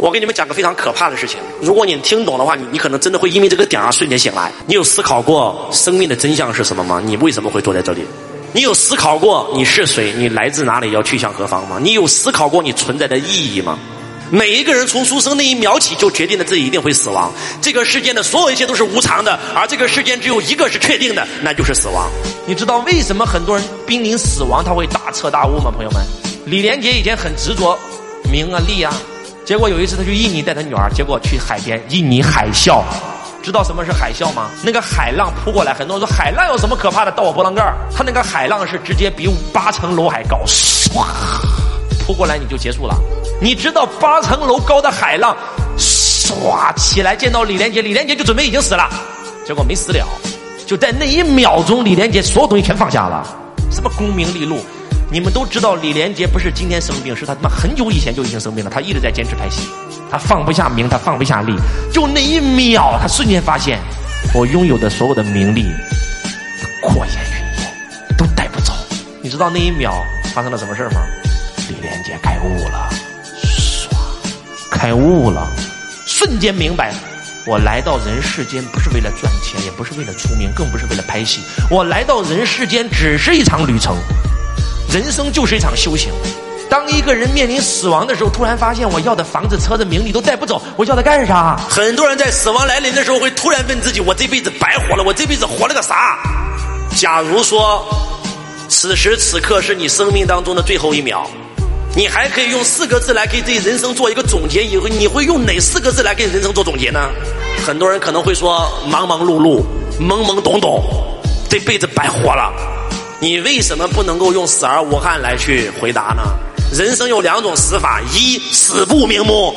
我给你们讲个非常可怕的事情，如果你听懂的话，你你可能真的会因为这个点儿瞬间醒来。你有思考过生命的真相是什么吗？你为什么会坐在这里？你有思考过你是谁？你来自哪里？要去向何方吗？你有思考过你存在的意义吗？每一个人从出生那一秒起就决定了自己一定会死亡。这个世间的所有一切都是无常的，而这个世间只有一个是确定的，那就是死亡。你知道为什么很多人濒临死亡他会大彻大悟吗？朋友们，李连杰以前很执着名啊利啊，结果有一次他去印尼带他女儿，结果去海边，印尼海啸，知道什么是海啸吗？那个海浪扑过来，很多人说海浪有什么可怕的？到我波浪盖儿，他那个海浪是直接比八层楼还高，唰，扑过来你就结束了。你知道八层楼高的海浪，唰起来见到李连杰，李连杰就准备已经死了，结果没死了，就在那一秒钟，李连杰所有东西全放下了，什么功名利禄，你们都知道，李连杰不是今天生病，是他他妈很久以前就已经生病了，他一直在坚持拍戏，他放不下名，他放不下利，就那一秒，他瞬间发现，我拥有的所有的名利，过眼云烟，都带不走。你知道那一秒发生了什么事吗？李连杰开悟了。开悟了，瞬间明白，我来到人世间不是为了赚钱，也不是为了出名，更不是为了拍戏。我来到人世间只是一场旅程，人生就是一场修行。当一个人面临死亡的时候，突然发现我要的房子、车子、名利都带不走，我要它干啥？很多人在死亡来临的时候会突然问自己：我这辈子白活了，我这辈子活了个啥？假如说，此时此刻是你生命当中的最后一秒。你还可以用四个字来给自己人生做一个总结，以后你会用哪四个字来给人生做总结呢？很多人可能会说忙忙碌碌、懵懵懂懂，这辈子白活了。你为什么不能够用死而无憾来去回答呢？人生有两种死法：一死不瞑目，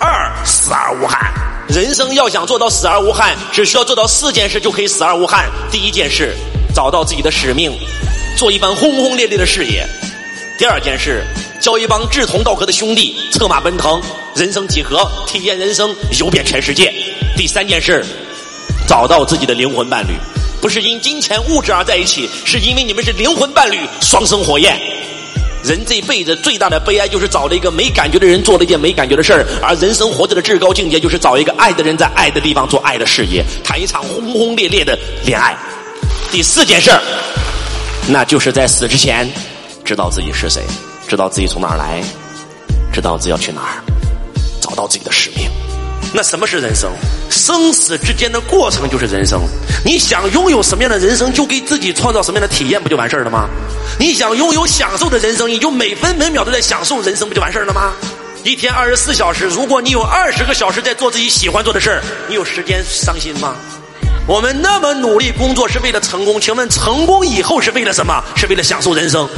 二死而无憾。人生要想做到死而无憾，只需要做到四件事就可以死而无憾。第一件事，找到自己的使命，做一番轰轰烈烈的事业；第二件事。交一帮志同道合的兄弟，策马奔腾，人生几何，体验人生，游遍全世界。第三件事，找到自己的灵魂伴侣，不是因金钱物质而在一起，是因为你们是灵魂伴侣，双生火焰。人这辈子最大的悲哀就是找了一个没感觉的人，做了一件没感觉的事儿。而人生活着的至高境界，就是找一个爱的人，在爱的地方做爱的事业，谈一场轰轰烈烈的恋爱。第四件事儿，那就是在死之前，知道自己是谁。知道自己从哪儿来，知道自己要去哪儿，找到自己的使命。那什么是人生？生死之间的过程就是人生。你想拥有什么样的人生，就给自己创造什么样的体验，不就完事儿了吗？你想拥有享受的人生，你就每分每秒都在享受人生，不就完事儿了吗？一天二十四小时，如果你有二十个小时在做自己喜欢做的事儿，你有时间伤心吗？我们那么努力工作是为了成功，请问成功以后是为了什么？是为了享受人生。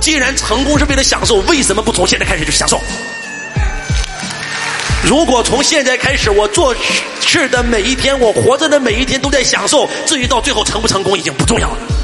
既然成功是为了享受，为什么不从现在开始就享受？如果从现在开始，我做事的每一天，我活着的每一天都在享受，至于到最后成不成功，已经不重要了。